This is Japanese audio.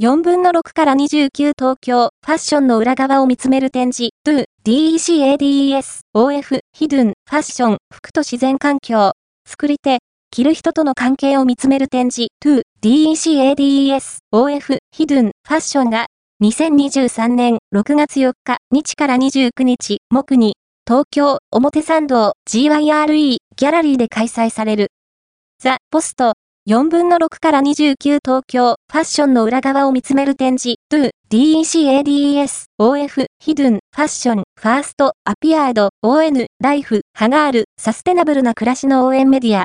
4分の6から29東京、ファッションの裏側を見つめる展示、do, DECADES, OF, ヒドゥン、ファッション、服と自然環境、作り手、着る人との関係を見つめる展示、to, DECADES, OF, ヒドゥン、ファッションが、2023年6月4日、日から29日、木に、東京、表参道、GYRE、ギャラリーで開催される。ザ・ポスト、4分の6から29東京、ファッションの裏側を見つめる展示、do, DECADES, OF, ヒドゥン、ファッション、ファースト、アピアード、ON、ライフ、ハガール、サステナブルな暮らしの応援メディア、